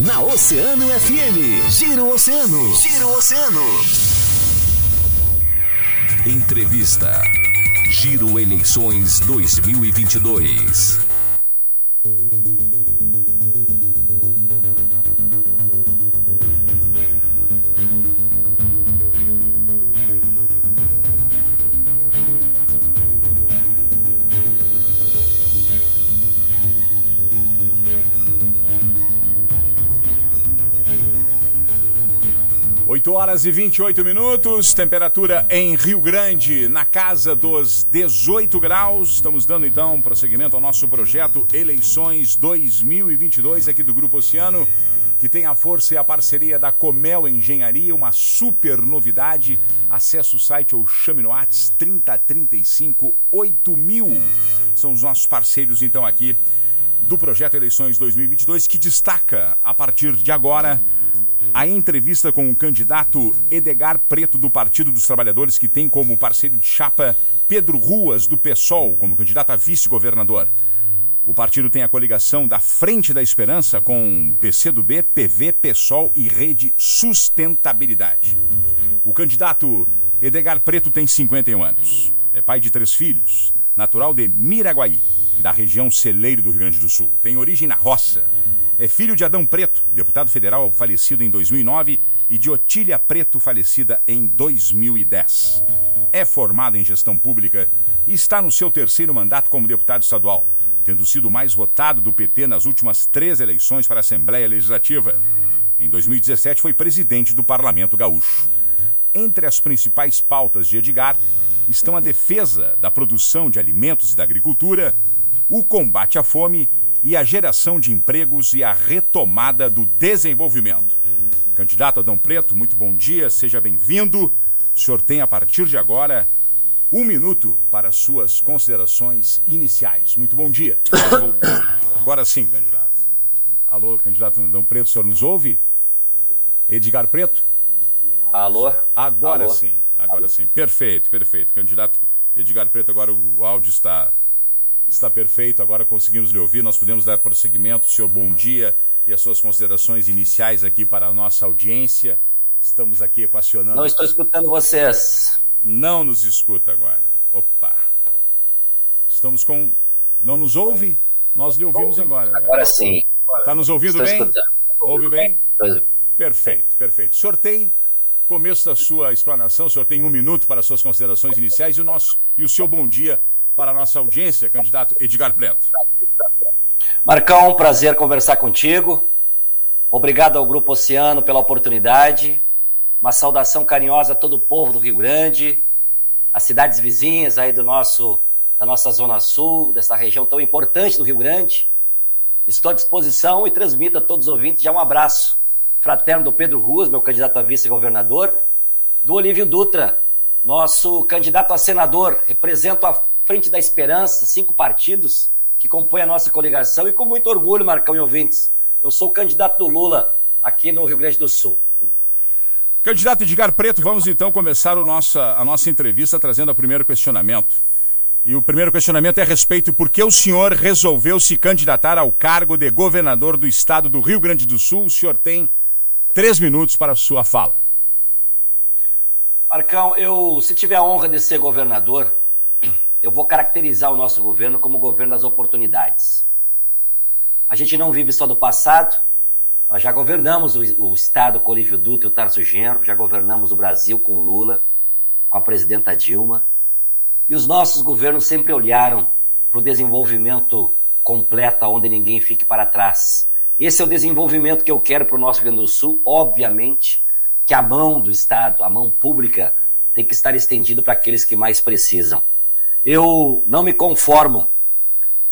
Na Oceano FM, Giro Oceano. Giro Oceano. Entrevista. Giro Eleições 2022. Oito horas e 28 minutos, temperatura em Rio Grande na casa dos 18 graus. Estamos dando então prosseguimento ao nosso projeto Eleições 2022 aqui do Grupo Oceano, que tem a força e a parceria da Comel Engenharia, uma super novidade. Acesse o site ou chame no Whats 3035 8000. São os nossos parceiros então aqui do projeto Eleições 2022 que destaca a partir de agora a entrevista com o candidato Edgar Preto do Partido dos Trabalhadores, que tem como parceiro de chapa Pedro Ruas, do PSOL, como candidato a vice-governador. O partido tem a coligação da Frente da Esperança com PCdoB, PV, PSOL e Rede Sustentabilidade. O candidato Edgar Preto tem 51 anos. É pai de três filhos, natural de Miraguaí, da região celeiro do Rio Grande do Sul. Tem origem na roça é filho de Adão Preto, deputado federal falecido em 2009, e de Otília Preto, falecida em 2010. É formado em gestão pública e está no seu terceiro mandato como deputado estadual, tendo sido o mais votado do PT nas últimas três eleições para a Assembleia Legislativa. Em 2017 foi presidente do Parlamento Gaúcho. Entre as principais pautas de Edgar estão a defesa da produção de alimentos e da agricultura, o combate à fome e a geração de empregos e a retomada do desenvolvimento. Candidato Adão Preto, muito bom dia, seja bem-vindo. O senhor tem a partir de agora um minuto para suas considerações iniciais. Muito bom dia. Agora sim, candidato. Alô, candidato Adão Preto, o senhor nos ouve? Edgar Preto? Alô? Agora Alô? sim, agora Alô? sim. Perfeito, perfeito. Candidato Edgar Preto, agora o áudio está Está perfeito, agora conseguimos lhe ouvir, nós podemos dar prosseguimento. Senhor, bom dia e as suas considerações iniciais aqui para a nossa audiência. Estamos aqui equacionando. Não estou escutando vocês. Não nos escuta agora. Opa. Estamos com. Não nos ouve? Nós lhe ouvimos agora. Agora sim. Está nos ouvindo estou bem? Escutando. Ouve bem? Perfeito, perfeito. O senhor tem começo da sua explanação, o senhor tem um minuto para as suas considerações iniciais e o nosso e o seu bom dia para a nossa audiência, candidato Edgar Preto. Marcão, um prazer conversar contigo. Obrigado ao Grupo Oceano pela oportunidade. Uma saudação carinhosa a todo o povo do Rio Grande, as cidades vizinhas aí do nosso, da nossa Zona Sul, dessa região tão importante do Rio Grande. Estou à disposição e transmito a todos os ouvintes já um abraço fraterno do Pedro Ruas, meu candidato a vice-governador, do Olívio Dutra, nosso candidato a senador, represento a Frente da Esperança, cinco partidos que compõem a nossa coligação e com muito orgulho, Marcão e ouvintes, eu sou o candidato do Lula aqui no Rio Grande do Sul. Candidato Edgar Preto, vamos então começar nossa, a nossa entrevista trazendo o primeiro questionamento. E o primeiro questionamento é a respeito por que o senhor resolveu se candidatar ao cargo de governador do estado do Rio Grande do Sul. O senhor tem três minutos para a sua fala. Marcão, eu, se tiver a honra de ser governador, eu vou caracterizar o nosso governo como o governo das oportunidades. A gente não vive só do passado, nós já governamos o, o Estado com Olívio Dutra e o Tarso Genro, já governamos o Brasil com Lula, com a presidenta Dilma, e os nossos governos sempre olharam para o desenvolvimento completo, onde ninguém fique para trás. Esse é o desenvolvimento que eu quero para o nosso Rio Grande do Sul, obviamente, que a mão do Estado, a mão pública, tem que estar estendida para aqueles que mais precisam. Eu não me conformo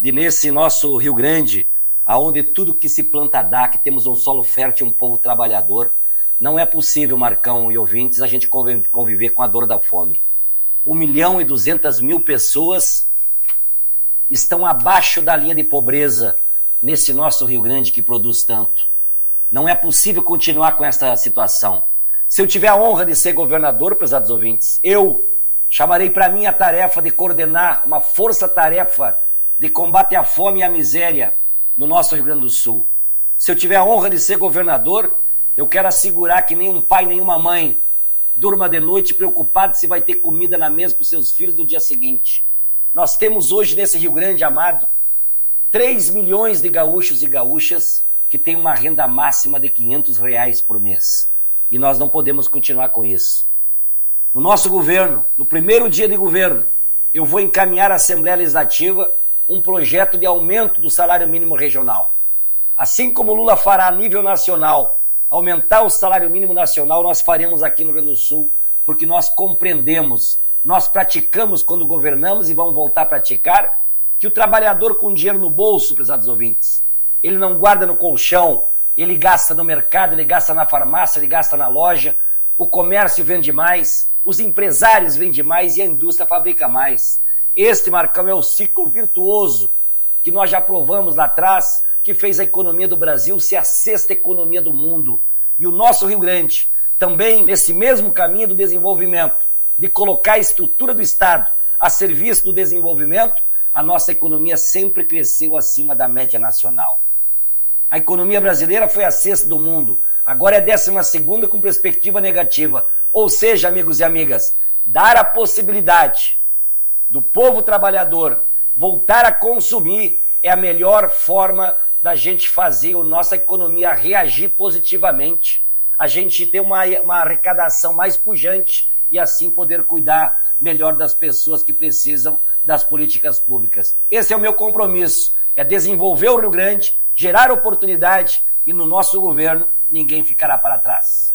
de nesse nosso Rio Grande, aonde tudo que se planta dá, que temos um solo fértil, um povo trabalhador, não é possível, Marcão e ouvintes, a gente conviver com a dor da fome. Um milhão e duzentas mil pessoas estão abaixo da linha de pobreza nesse nosso Rio Grande que produz tanto. Não é possível continuar com essa situação. Se eu tiver a honra de ser governador, prezados ouvintes, eu Chamarei para mim a tarefa de coordenar uma força-tarefa de combate à fome e à miséria no nosso Rio Grande do Sul. Se eu tiver a honra de ser governador, eu quero assegurar que nenhum pai, nenhuma mãe durma de noite preocupado se vai ter comida na mesa para os seus filhos no dia seguinte. Nós temos hoje nesse Rio Grande amado 3 milhões de gaúchos e gaúchas que têm uma renda máxima de 500 reais por mês. E nós não podemos continuar com isso. No nosso governo, no primeiro dia de governo, eu vou encaminhar à Assembleia Legislativa um projeto de aumento do salário mínimo regional. Assim como o Lula fará a nível nacional aumentar o salário mínimo nacional, nós faremos aqui no Rio Grande do Sul, porque nós compreendemos, nós praticamos quando governamos e vamos voltar a praticar, que o trabalhador com dinheiro no bolso, prezados ouvintes, ele não guarda no colchão, ele gasta no mercado, ele gasta na farmácia, ele gasta na loja, o comércio vende mais, os empresários vendem mais e a indústria fabrica mais. Este, Marcão, é o ciclo virtuoso que nós já provamos lá atrás que fez a economia do Brasil ser a sexta economia do mundo. E o nosso Rio Grande, também nesse mesmo caminho do desenvolvimento, de colocar a estrutura do Estado a serviço do desenvolvimento, a nossa economia sempre cresceu acima da média nacional. A economia brasileira foi a sexta do mundo, agora é a décima segunda com perspectiva negativa. Ou seja, amigos e amigas, dar a possibilidade do povo trabalhador voltar a consumir é a melhor forma da gente fazer a nossa economia reagir positivamente, a gente ter uma, uma arrecadação mais pujante e assim poder cuidar melhor das pessoas que precisam das políticas públicas. Esse é o meu compromisso, é desenvolver o Rio Grande, gerar oportunidade e no nosso governo ninguém ficará para trás.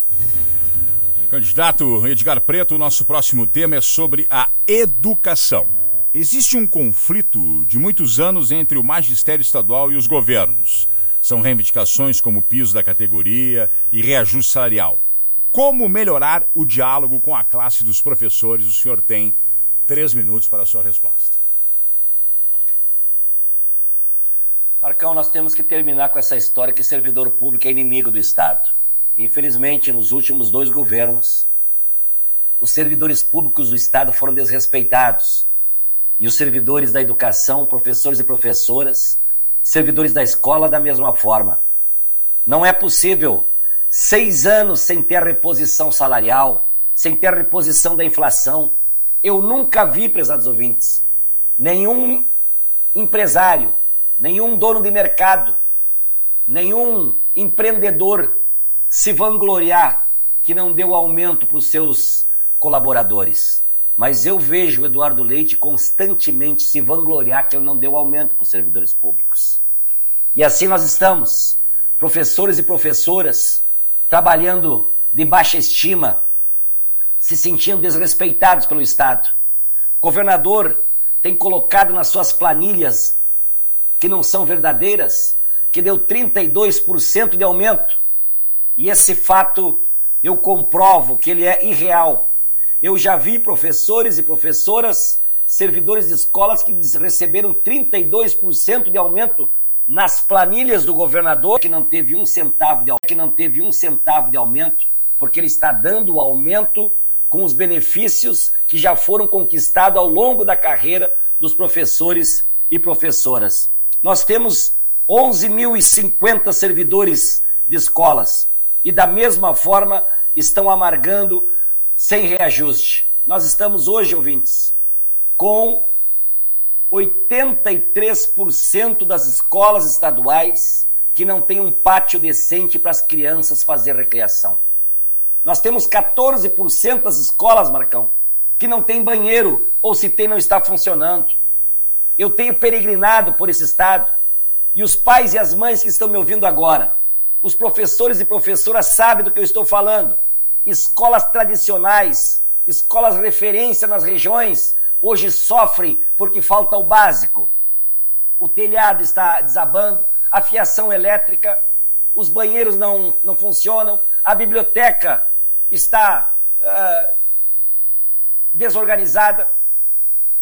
Candidato Edgar Preto, nosso próximo tema é sobre a educação. Existe um conflito de muitos anos entre o magistério estadual e os governos. São reivindicações como piso da categoria e reajuste salarial. Como melhorar o diálogo com a classe dos professores? O senhor tem três minutos para a sua resposta. Marcão, nós temos que terminar com essa história que servidor público é inimigo do Estado. Infelizmente, nos últimos dois governos, os servidores públicos do Estado foram desrespeitados e os servidores da educação, professores e professoras, servidores da escola da mesma forma. Não é possível seis anos sem ter reposição salarial, sem ter reposição da inflação. Eu nunca vi, prezados ouvintes, nenhum empresário, nenhum dono de mercado, nenhum empreendedor se vangloriar que não deu aumento para os seus colaboradores. Mas eu vejo o Eduardo Leite constantemente se vangloriar que ele não deu aumento para os servidores públicos. E assim nós estamos, professores e professoras, trabalhando de baixa estima, se sentindo desrespeitados pelo Estado. O governador tem colocado nas suas planilhas, que não são verdadeiras, que deu 32% de aumento. E esse fato eu comprovo que ele é irreal eu já vi professores e professoras, servidores de escolas que receberam 32% de aumento nas planilhas do governador, que não teve um centavo de que não teve um centavo de aumento, porque ele está dando o aumento com os benefícios que já foram conquistados ao longo da carreira dos professores e professoras. Nós temos 11.050 servidores de escolas e da mesma forma estão amargando sem reajuste. Nós estamos hoje, ouvintes, com 83% das escolas estaduais que não tem um pátio decente para as crianças fazer recreação. Nós temos 14% das escolas, Marcão, que não tem banheiro ou se tem não está funcionando. Eu tenho peregrinado por esse estado. E os pais e as mães que estão me ouvindo agora, os professores e professoras sabem do que eu estou falando. Escolas tradicionais, escolas referência nas regiões, hoje sofrem porque falta o básico. O telhado está desabando, a fiação elétrica, os banheiros não, não funcionam, a biblioteca está uh, desorganizada,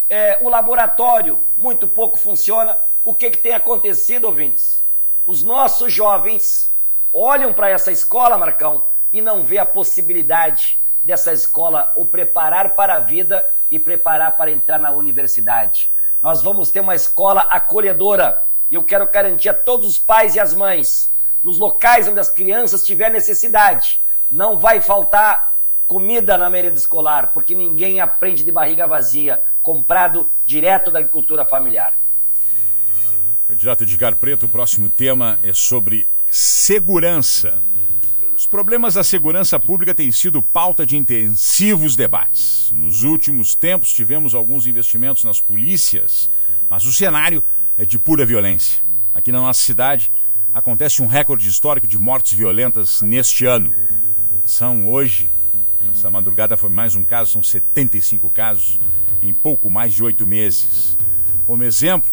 é, o laboratório muito pouco funciona. O que, que tem acontecido, ouvintes? Os nossos jovens olham para essa escola, Marcão, e não vê a possibilidade dessa escola o preparar para a vida e preparar para entrar na universidade. Nós vamos ter uma escola acolhedora e eu quero garantir a todos os pais e as mães nos locais onde as crianças tiverem necessidade. Não vai faltar comida na merenda escolar, porque ninguém aprende de barriga vazia, comprado direto da agricultura familiar. Candidato Edgar Preto, o próximo tema é sobre segurança. Os problemas da segurança pública têm sido pauta de intensivos debates. Nos últimos tempos tivemos alguns investimentos nas polícias, mas o cenário é de pura violência. Aqui na nossa cidade acontece um recorde histórico de mortes violentas neste ano. São hoje, essa madrugada foi mais um caso, são 75 casos em pouco mais de oito meses. Como exemplo,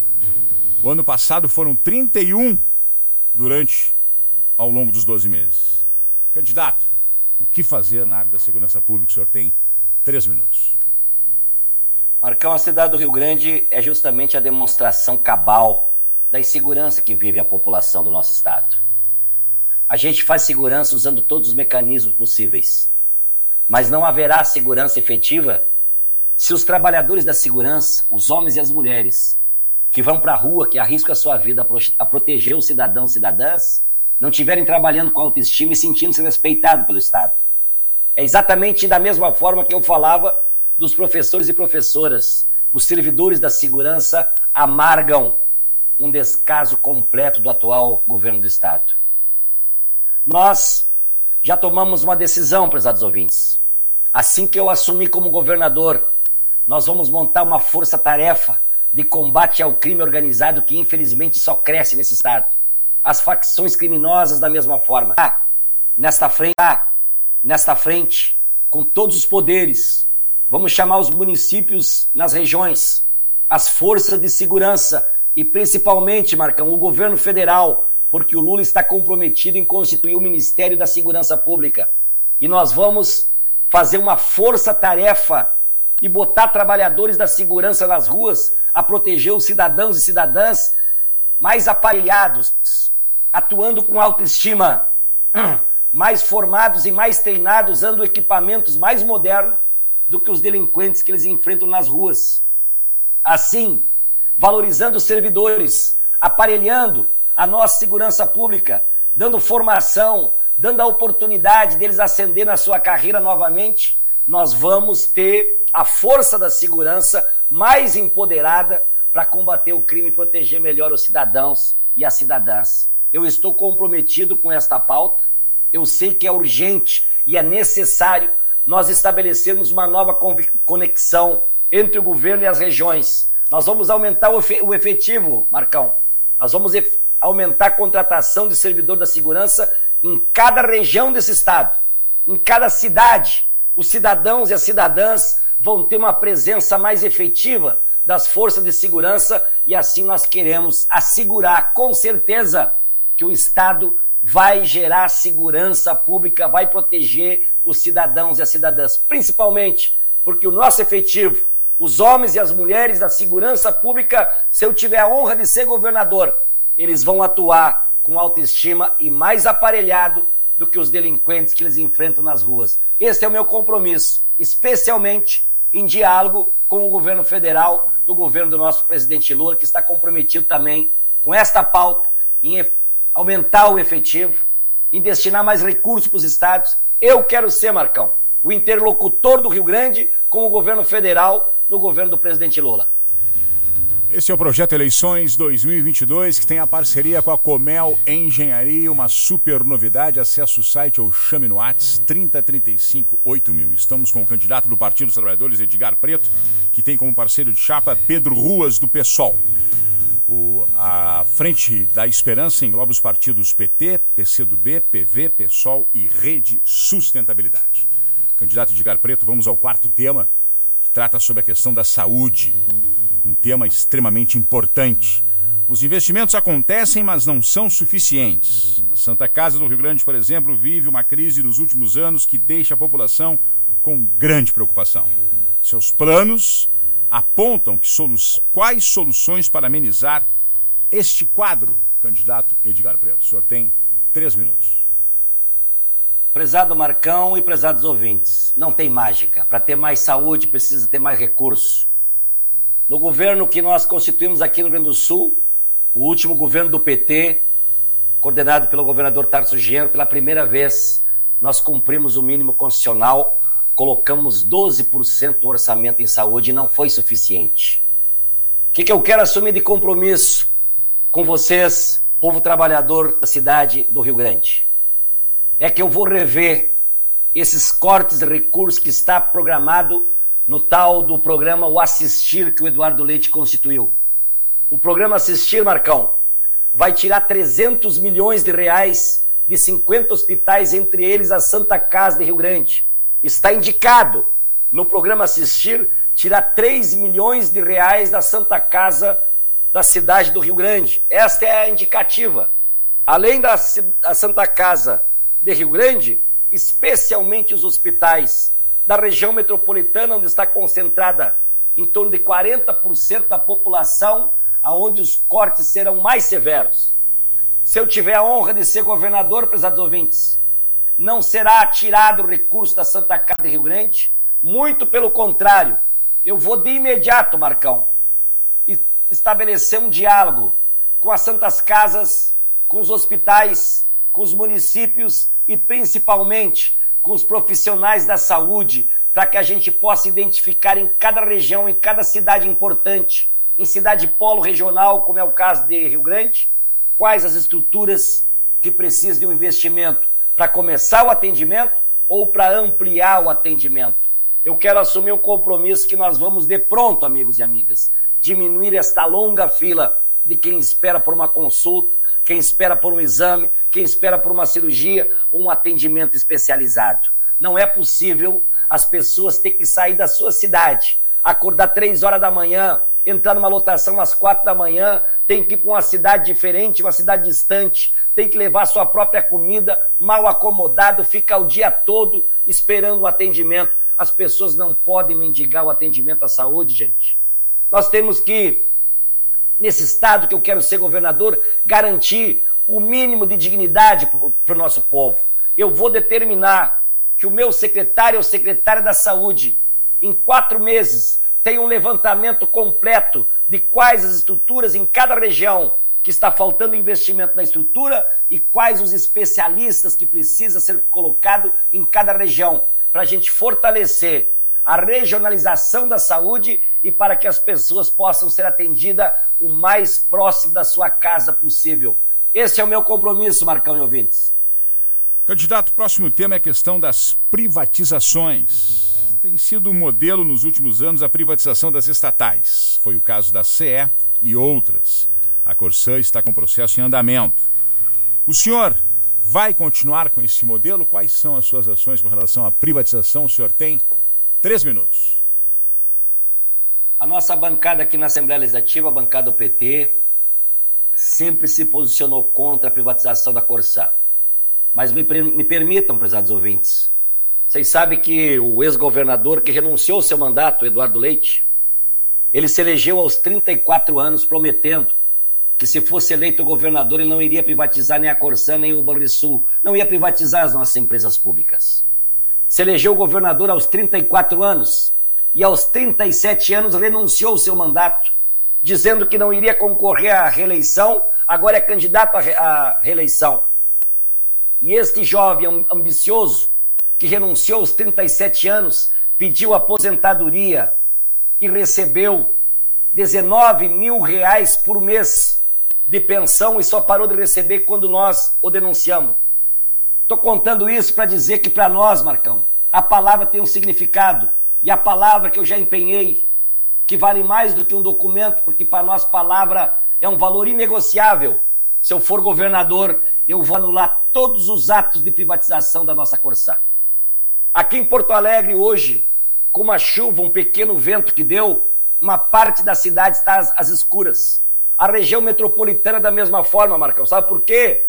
o ano passado foram 31 durante ao longo dos 12 meses. Candidato, o que fazer na área da segurança pública? O senhor tem três minutos. Marcão, a cidade do Rio Grande é justamente a demonstração cabal da insegurança que vive a população do nosso estado. A gente faz segurança usando todos os mecanismos possíveis, mas não haverá segurança efetiva se os trabalhadores da segurança, os homens e as mulheres, que vão para a rua, que arriscam a sua vida a proteger os cidadãos e cidadãs, não estiverem trabalhando com autoestima e sentindo-se respeitados pelo Estado. É exatamente da mesma forma que eu falava dos professores e professoras. Os servidores da segurança amargam um descaso completo do atual governo do Estado. Nós já tomamos uma decisão, prezados ouvintes. Assim que eu assumi como governador, nós vamos montar uma força-tarefa de combate ao crime organizado que infelizmente só cresce nesse estado. As facções criminosas da mesma forma. Ah, nesta frente, ah, nesta frente, com todos os poderes, vamos chamar os municípios nas regiões, as forças de segurança e principalmente, Marcão, o governo federal, porque o Lula está comprometido em constituir o Ministério da Segurança Pública. E nós vamos fazer uma força-tarefa e botar trabalhadores da segurança nas ruas a proteger os cidadãos e cidadãs mais aparelhados, atuando com autoestima, mais formados e mais treinados, usando equipamentos mais modernos do que os delinquentes que eles enfrentam nas ruas. Assim, valorizando os servidores, aparelhando a nossa segurança pública, dando formação, dando a oportunidade deles ascender na sua carreira novamente, nós vamos ter a força da segurança mais empoderada para combater o crime e proteger melhor os cidadãos e as cidadãs. Eu estou comprometido com esta pauta. Eu sei que é urgente e é necessário nós estabelecermos uma nova conexão entre o governo e as regiões. Nós vamos aumentar o efetivo, Marcão. Nós vamos aumentar a contratação de servidor da segurança em cada região desse estado, em cada cidade os cidadãos e as cidadãs vão ter uma presença mais efetiva das forças de segurança e assim nós queremos assegurar com certeza que o Estado vai gerar segurança pública, vai proteger os cidadãos e as cidadãs, principalmente porque o nosso efetivo, os homens e as mulheres da segurança pública, se eu tiver a honra de ser governador, eles vão atuar com autoestima e mais aparelhado do que os delinquentes que eles enfrentam nas ruas. Esse é o meu compromisso, especialmente em diálogo com o governo federal, do governo do nosso presidente Lula, que está comprometido também com esta pauta em aumentar o efetivo, em destinar mais recursos para os estados. Eu quero ser, Marcão, o interlocutor do Rio Grande com o governo federal no governo do presidente Lula. Esse é o projeto Eleições 2022 que tem a parceria com a Comel Engenharia, uma super novidade. Acesse o site ou chame no Whats 3035 8000. Estamos com o candidato do Partido dos Trabalhadores, Edgar Preto, que tem como parceiro de chapa Pedro Ruas do PSOL. O, a Frente da Esperança engloba os partidos PT, PCdoB, PV, PSOL e Rede Sustentabilidade. Candidato Edgar Preto, vamos ao quarto tema, que trata sobre a questão da saúde um tema extremamente importante. Os investimentos acontecem, mas não são suficientes. A Santa Casa do Rio Grande, por exemplo, vive uma crise nos últimos anos que deixa a população com grande preocupação. Seus planos apontam que solu quais soluções para amenizar este quadro, candidato Edgar Preto. O senhor tem três minutos. Prezado Marcão e prezados ouvintes, não tem mágica. Para ter mais saúde, precisa ter mais recursos. No governo que nós constituímos aqui no Rio Grande do Sul, o último governo do PT, coordenado pelo governador Tarso Genro, pela primeira vez nós cumprimos o mínimo constitucional, colocamos 12% do orçamento em saúde e não foi suficiente. O que, que eu quero assumir de compromisso com vocês, povo trabalhador da cidade do Rio Grande? É que eu vou rever esses cortes de recursos que está programado no tal do programa O Assistir que o Eduardo Leite constituiu. O programa Assistir, Marcão, vai tirar 300 milhões de reais de 50 hospitais, entre eles a Santa Casa de Rio Grande. Está indicado no programa Assistir tirar 3 milhões de reais da Santa Casa da cidade do Rio Grande. Esta é a indicativa. Além da, da Santa Casa de Rio Grande, especialmente os hospitais da região metropolitana, onde está concentrada em torno de 40% da população aonde os cortes serão mais severos. Se eu tiver a honra de ser governador, prezados ouvintes, não será tirado o recurso da Santa Casa de Rio Grande, muito pelo contrário, eu vou de imediato, Marcão, estabelecer um diálogo com as Santas Casas, com os hospitais, com os municípios e principalmente com os profissionais da saúde, para que a gente possa identificar em cada região, em cada cidade importante, em cidade polo regional, como é o caso de Rio Grande, quais as estruturas que precisam de um investimento para começar o atendimento ou para ampliar o atendimento. Eu quero assumir um compromisso que nós vamos de pronto, amigos e amigas, diminuir esta longa fila de quem espera por uma consulta, quem espera por um exame, quem espera por uma cirurgia um atendimento especializado. Não é possível as pessoas ter que sair da sua cidade, acordar três horas da manhã, entrar numa lotação às quatro da manhã, tem que ir para uma cidade diferente, uma cidade distante, tem que levar sua própria comida, mal acomodado, fica o dia todo esperando o atendimento. As pessoas não podem mendigar o atendimento à saúde, gente. Nós temos que, nesse estado que eu quero ser governador, garantir o mínimo de dignidade para o nosso povo. Eu vou determinar que o meu secretário ou secretária da saúde, em quatro meses, tem um levantamento completo de quais as estruturas em cada região que está faltando investimento na estrutura e quais os especialistas que precisa ser colocado em cada região para a gente fortalecer a regionalização da saúde e para que as pessoas possam ser atendidas o mais próximo da sua casa possível. Esse é o meu compromisso, Marcão e ouvintes. Candidato, próximo tema é a questão das privatizações. Tem sido um modelo nos últimos anos a privatização das estatais. Foi o caso da CE e outras. A Corsã está com processo em andamento. O senhor vai continuar com esse modelo? Quais são as suas ações com relação à privatização? O senhor tem três minutos. A nossa bancada aqui na Assembleia Legislativa, a bancada do PT, sempre se posicionou contra a privatização da Corsã. Mas me, me permitam, prezados ouvintes, vocês sabem que o ex-governador que renunciou ao seu mandato, Eduardo Leite, ele se elegeu aos 34 anos prometendo que se fosse eleito governador ele não iria privatizar nem a Corsã nem o Banrisul, não ia privatizar as nossas empresas públicas. Se elegeu governador aos 34 anos e aos 37 anos renunciou ao seu mandato, dizendo que não iria concorrer à reeleição, agora é candidato à reeleição. E este jovem ambicioso que renunciou aos 37 anos, pediu aposentadoria e recebeu 19 mil reais por mês de pensão e só parou de receber quando nós o denunciamos. Estou contando isso para dizer que para nós, Marcão, a palavra tem um significado. E a palavra que eu já empenhei, que vale mais do que um documento, porque para nós palavra é um valor inegociável. Se eu for governador, eu vou anular todos os atos de privatização da nossa Corsã. Aqui em Porto Alegre, hoje, com uma chuva, um pequeno vento que deu, uma parte da cidade está às, às escuras. A região metropolitana, da mesma forma, Marcão. Sabe por quê?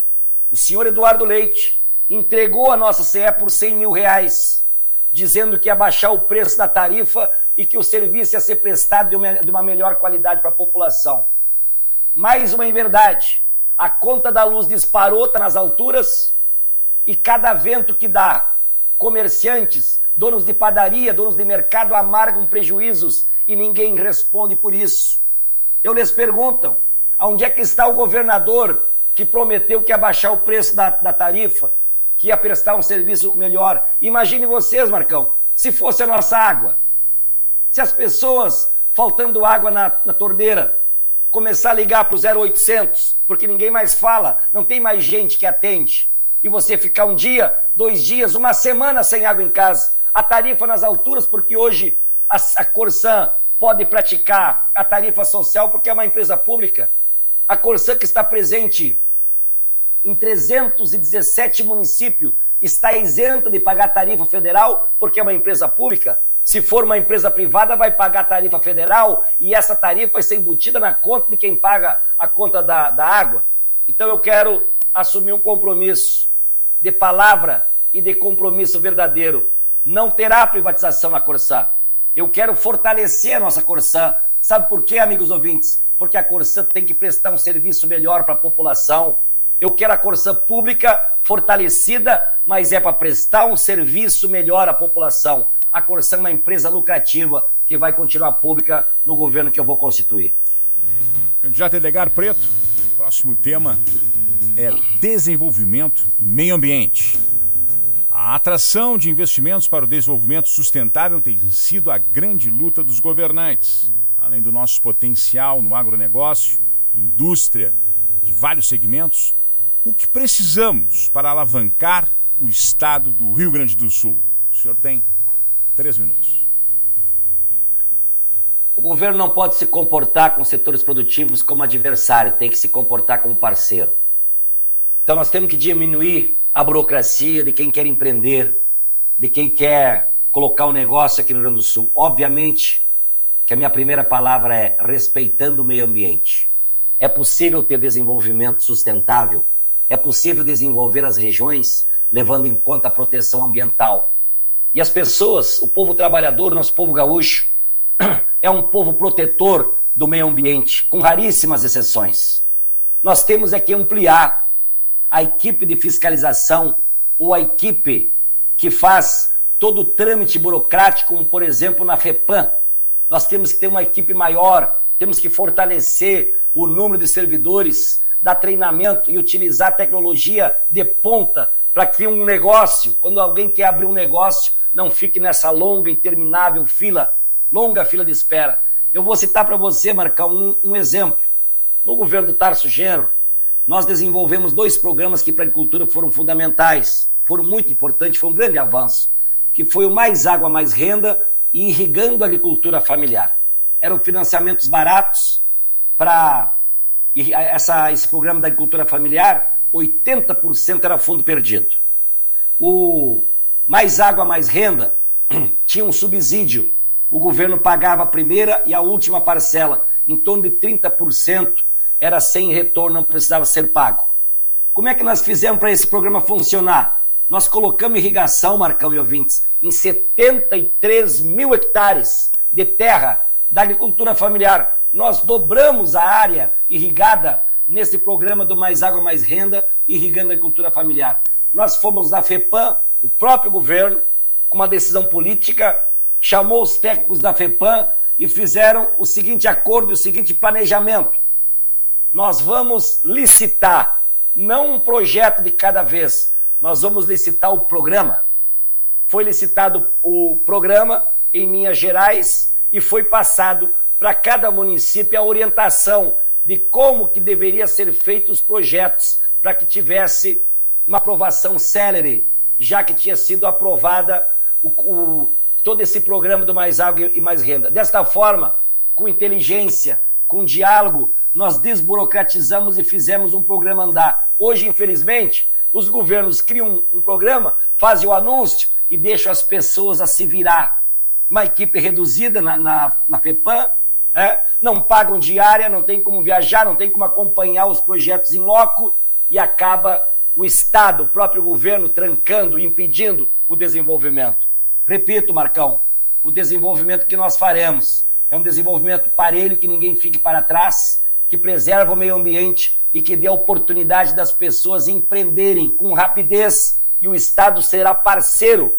O senhor Eduardo Leite entregou a nossa CE por 100 mil reais, dizendo que ia baixar o preço da tarifa e que o serviço ia ser prestado de uma, de uma melhor qualidade para a população. Mais uma inverdade. A conta da luz disparou, está nas alturas, e cada vento que dá comerciantes, donos de padaria, donos de mercado amargam prejuízos e ninguém responde por isso. Eu lhes pergunto, onde é que está o governador que prometeu que ia baixar o preço da, da tarifa, que ia prestar um serviço melhor. Imagine vocês, Marcão, se fosse a nossa água. Se as pessoas faltando água na, na torneira começar a ligar para o 0800, porque ninguém mais fala, não tem mais gente que atende, e você ficar um dia, dois dias, uma semana sem água em casa, a tarifa nas alturas, porque hoje a, a Corsan pode praticar a tarifa social porque é uma empresa pública. A Corsan que está presente em 317 municípios está isenta de pagar tarifa federal porque é uma empresa pública. Se for uma empresa privada, vai pagar tarifa federal e essa tarifa vai ser embutida na conta de quem paga a conta da, da água. Então eu quero assumir um compromisso de palavra e de compromisso verdadeiro. Não terá privatização na Corsã. Eu quero fortalecer a nossa Corsã. Sabe por quê, amigos ouvintes? Porque a Corsã tem que prestar um serviço melhor para a população. Eu quero a Corsã pública fortalecida, mas é para prestar um serviço melhor à população a Corsã é uma empresa lucrativa que vai continuar pública no governo que eu vou constituir. Candidato Edgar Preto, próximo tema é desenvolvimento e meio ambiente. A atração de investimentos para o desenvolvimento sustentável tem sido a grande luta dos governantes. Além do nosso potencial no agronegócio, indústria, de vários segmentos, o que precisamos para alavancar o estado do Rio Grande do Sul? O senhor tem Três minutos. O governo não pode se comportar com setores produtivos como adversário, tem que se comportar como parceiro. Então nós temos que diminuir a burocracia de quem quer empreender, de quem quer colocar um negócio aqui no Rio Grande do Sul. Obviamente que a minha primeira palavra é respeitando o meio ambiente. É possível ter desenvolvimento sustentável, é possível desenvolver as regiões levando em conta a proteção ambiental e as pessoas, o povo trabalhador, nosso povo gaúcho, é um povo protetor do meio ambiente, com raríssimas exceções. Nós temos é que ampliar a equipe de fiscalização ou a equipe que faz todo o trâmite burocrático, como por exemplo na FEPAM. Nós temos que ter uma equipe maior, temos que fortalecer o número de servidores, dar treinamento e utilizar tecnologia de ponta para que um negócio, quando alguém quer abrir um negócio, não fique nessa longa, interminável fila, longa fila de espera. Eu vou citar para você, Marcão, um, um, exemplo. No governo do Tarso Genro, nós desenvolvemos dois programas que para a agricultura foram fundamentais, foram muito importantes, foi um grande avanço, que foi o Mais Água, Mais Renda e Irrigando a Agricultura Familiar. Eram financiamentos baratos para esse programa da agricultura familiar, 80% era fundo perdido. O mais água, mais renda, tinha um subsídio. O governo pagava a primeira e a última parcela, em torno de 30%, era sem retorno, não precisava ser pago. Como é que nós fizemos para esse programa funcionar? Nós colocamos irrigação, Marcão e ouvintes, em 73 mil hectares de terra da agricultura familiar. Nós dobramos a área irrigada nesse programa do Mais Água Mais Renda, irrigando a agricultura familiar. Nós fomos na FEPAM, o próprio governo, com uma decisão política, chamou os técnicos da FEPAM e fizeram o seguinte acordo, o seguinte planejamento. Nós vamos licitar, não um projeto de cada vez, nós vamos licitar o programa. Foi licitado o programa em Minas Gerais e foi passado para cada município a orientação de como que deveria ser feitos os projetos para que tivesse uma aprovação célere já que tinha sido aprovada o, o, todo esse programa do Mais Água e Mais Renda. Desta forma, com inteligência, com diálogo, nós desburocratizamos e fizemos um programa andar. Hoje, infelizmente, os governos criam um, um programa, fazem o anúncio e deixam as pessoas a se virar. Uma equipe reduzida na, na, na FEPAM, é, não pagam diária, não tem como viajar, não tem como acompanhar os projetos em loco e acaba o Estado, o próprio governo trancando, impedindo o desenvolvimento. Repito, Marcão, o desenvolvimento que nós faremos é um desenvolvimento parelho, que ninguém fique para trás, que preserva o meio ambiente e que dê a oportunidade das pessoas empreenderem com rapidez e o Estado será parceiro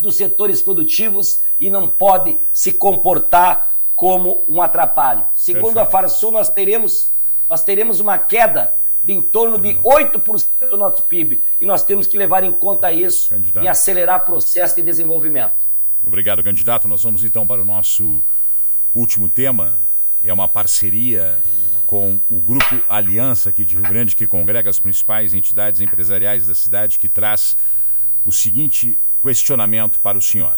dos setores produtivos e não pode se comportar como um atrapalho. Segundo Perfeito. a Farsul, nós teremos, nós teremos uma queda de em torno de 8% do nosso PIB. E nós temos que levar em conta isso candidato. e acelerar o processo de desenvolvimento. Obrigado, candidato. Nós vamos então para o nosso último tema, que é uma parceria com o Grupo Aliança aqui de Rio Grande, que congrega as principais entidades empresariais da cidade, que traz o seguinte questionamento para o senhor.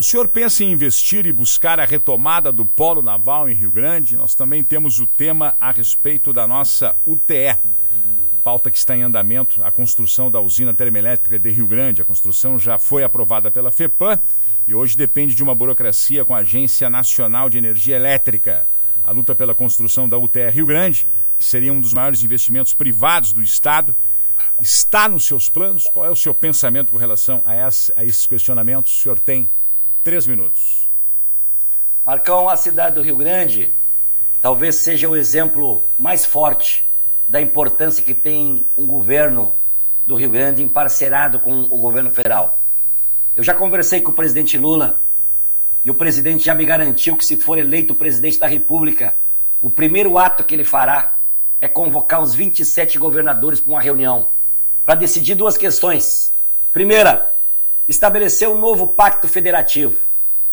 O senhor pensa em investir e buscar a retomada do polo naval em Rio Grande? Nós também temos o tema a respeito da nossa UTE, pauta que está em andamento, a construção da usina termoelétrica de Rio Grande. A construção já foi aprovada pela FEPAM e hoje depende de uma burocracia com a Agência Nacional de Energia Elétrica. A luta pela construção da UTE Rio Grande, que seria um dos maiores investimentos privados do Estado, está nos seus planos? Qual é o seu pensamento com relação a, a esses questionamentos? O senhor tem Três minutos. Marcão, a cidade do Rio Grande talvez seja o exemplo mais forte da importância que tem um governo do Rio Grande emparcerado com o governo federal. Eu já conversei com o presidente Lula e o presidente já me garantiu que, se for eleito presidente da República, o primeiro ato que ele fará é convocar os 27 governadores para uma reunião para decidir duas questões. Primeira, estabelecer um novo pacto federativo.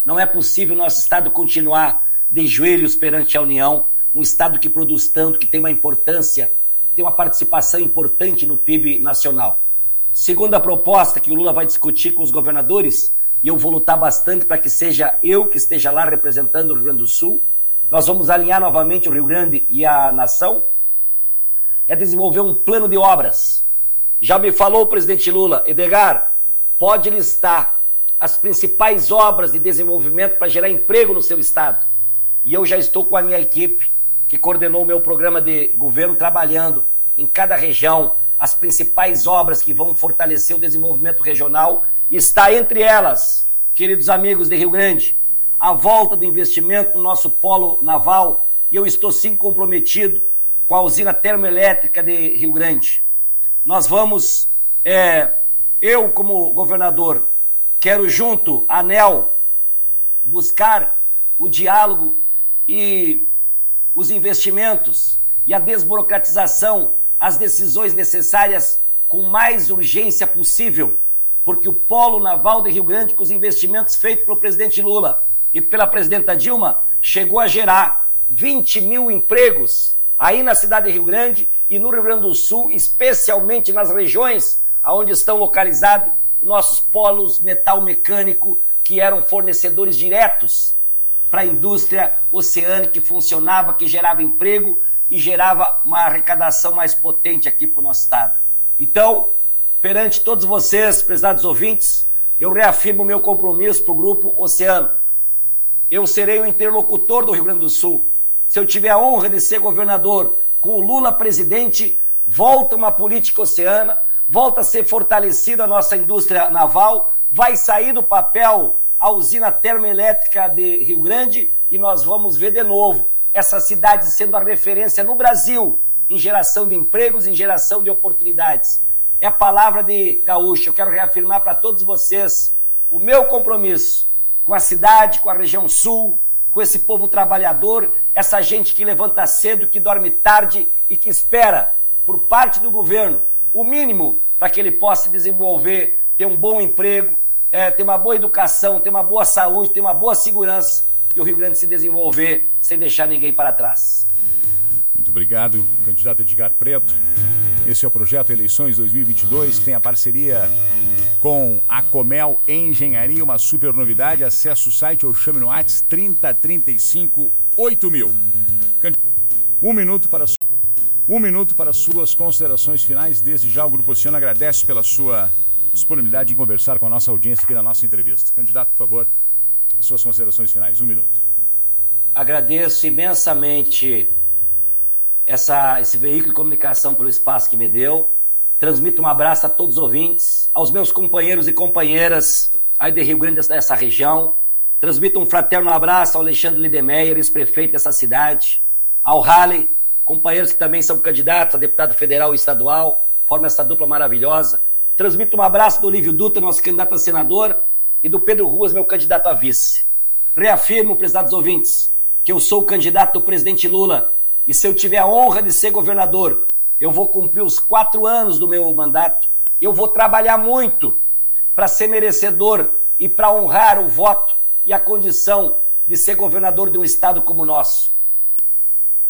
Não é possível nosso Estado continuar de joelhos perante a União, um Estado que produz tanto, que tem uma importância, tem uma participação importante no PIB nacional. Segunda proposta que o Lula vai discutir com os governadores, e eu vou lutar bastante para que seja eu que esteja lá representando o Rio Grande do Sul, nós vamos alinhar novamente o Rio Grande e a nação, é desenvolver um plano de obras. Já me falou o presidente Lula, Edgar, pode listar as principais obras de desenvolvimento para gerar emprego no seu estado. E eu já estou com a minha equipe, que coordenou o meu programa de governo, trabalhando em cada região as principais obras que vão fortalecer o desenvolvimento regional. Está entre elas, queridos amigos de Rio Grande, a volta do investimento no nosso polo naval. E eu estou sim comprometido com a usina termoelétrica de Rio Grande. Nós vamos é, eu, como governador, quero junto ANEL buscar o diálogo e os investimentos e a desburocratização, as decisões necessárias com mais urgência possível, porque o polo naval de Rio Grande, com os investimentos feitos pelo presidente Lula e pela presidenta Dilma, chegou a gerar 20 mil empregos aí na cidade de Rio Grande e no Rio Grande do Sul, especialmente nas regiões onde estão localizados nossos polos metal mecânico, que eram fornecedores diretos para a indústria oceânica que funcionava, que gerava emprego e gerava uma arrecadação mais potente aqui para o nosso estado. Então, perante todos vocês, prezados ouvintes, eu reafirmo meu compromisso para o Grupo Oceano. Eu serei o interlocutor do Rio Grande do Sul. Se eu tiver a honra de ser governador com o Lula presidente, volta uma política oceana, volta a ser fortalecida a nossa indústria naval, vai sair do papel a usina termoelétrica de Rio Grande e nós vamos ver de novo essa cidade sendo a referência no Brasil em geração de empregos, em geração de oportunidades. É a palavra de gaúcho. Eu quero reafirmar para todos vocês o meu compromisso com a cidade, com a região sul, com esse povo trabalhador, essa gente que levanta cedo, que dorme tarde e que espera, por parte do governo, o mínimo para que ele possa se desenvolver, ter um bom emprego, é, ter uma boa educação, ter uma boa saúde, ter uma boa segurança e o Rio Grande se desenvolver sem deixar ninguém para trás. Muito obrigado, candidato Edgar Preto. Esse é o projeto Eleições 2022, que tem a parceria com a Comel Engenharia, uma super novidade. Acesse o site ou chame no WhatsApp 3035 8000. Um minuto para um minuto para suas considerações finais. Desde já, o Grupo Oceano agradece pela sua disponibilidade em conversar com a nossa audiência aqui na nossa entrevista. Candidato, por favor, as suas considerações finais. Um minuto. Agradeço imensamente essa, esse veículo de comunicação pelo espaço que me deu. Transmito um abraço a todos os ouvintes, aos meus companheiros e companheiras aí de Rio Grande dessa região. Transmito um fraterno abraço ao Alexandre Lidemeyer, ex-prefeito dessa cidade, ao Halley, companheiros que também são candidatos a deputado federal e estadual, formam essa dupla maravilhosa. Transmito um abraço do Olívio Dutra, nosso candidato a senador, e do Pedro Ruas, meu candidato a vice. Reafirmo, prezados ouvintes, que eu sou o candidato do presidente Lula E se eu tiver a honra de ser governador, eu vou cumprir os quatro anos do meu mandato. Eu vou trabalhar muito para ser merecedor e para honrar o voto e a condição de ser governador de um estado como o nosso.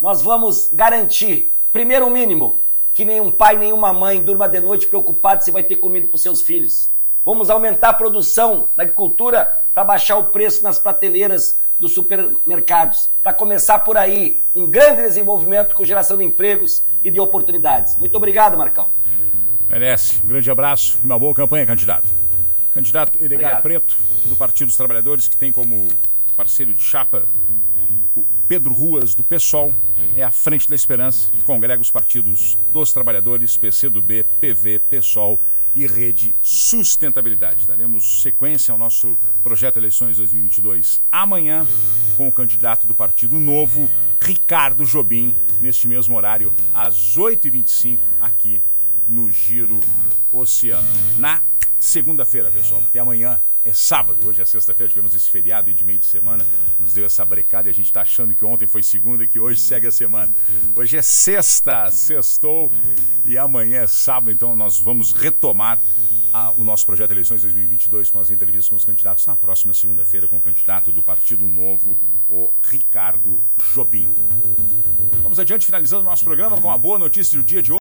Nós vamos garantir, primeiro o mínimo, que nenhum pai, nenhuma mãe durma de noite preocupado se vai ter comida para os seus filhos. Vamos aumentar a produção na agricultura para baixar o preço nas prateleiras dos supermercados. Para começar por aí, um grande desenvolvimento com geração de empregos e de oportunidades. Muito obrigado, Marcão. Merece. Um grande abraço e uma boa campanha, candidato. Candidato Edgar. Preto, do Partido dos Trabalhadores, que tem como parceiro de chapa Pedro Ruas, do PSOL, é a Frente da Esperança, que congrega os partidos dos trabalhadores, PCdoB, PV, PSOL e Rede Sustentabilidade. Daremos sequência ao nosso projeto Eleições 2022 amanhã, com o candidato do Partido Novo, Ricardo Jobim, neste mesmo horário, às 8h25, aqui no Giro Oceano. Na segunda-feira, pessoal, porque amanhã é sábado, hoje é sexta-feira, tivemos esse feriado de meio de semana, nos deu essa brecada e a gente tá achando que ontem foi segunda e que hoje segue a semana. Hoje é sexta, sextou e amanhã é sábado, então nós vamos retomar a- o nosso projeto Eleições 2022 com as entrevistas com os candidatos na próxima segunda-feira com o candidato do Partido Novo, o Ricardo Jobim. Vamos adiante, finalizando o nosso programa com a boa notícia do dia de hoje.